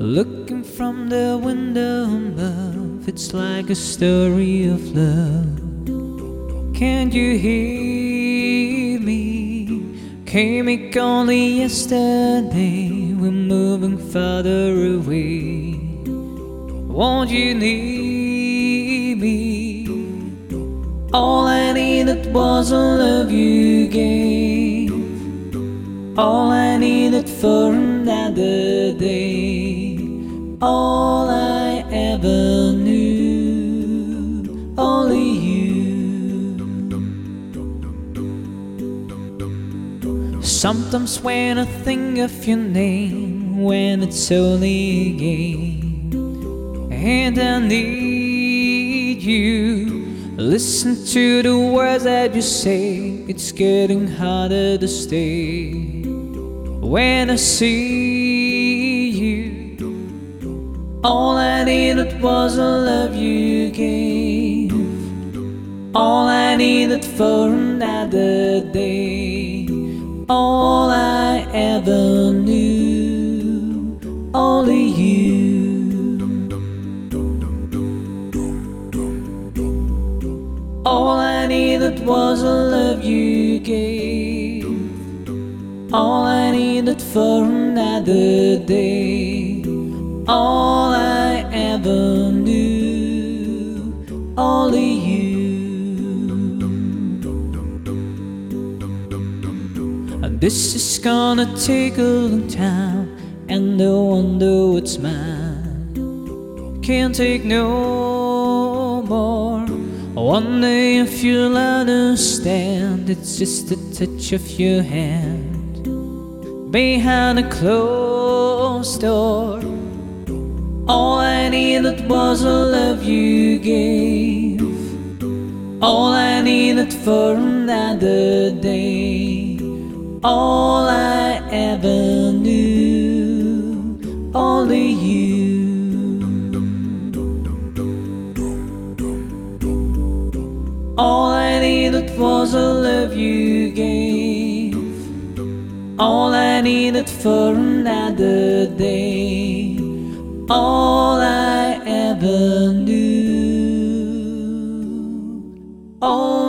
Looking from the window above, it's like a story of love. Can't you hear? Came it only yesterday, we're moving further away. Won't you need me? All I needed was a love you gave. All I needed for another day. All I Sometimes when I think of your name, when it's only a game, and I need you. Listen to the words that you say, it's getting harder to stay. When I see you, all I needed was a love you gave. All I needed for another day. All I ever knew. Only you. All I needed was a love you gave. All I needed for another day. All I ever knew. Only you. And this is gonna take a long time, and no wonder what's mine. Can't take no more. I wonder if you'll understand. It's just a touch of your hand behind a closed door. All I needed was a love you gave. All I needed for another day. All I ever knew, only you. All I needed was a love you gave. All I needed for another day. All I ever knew. All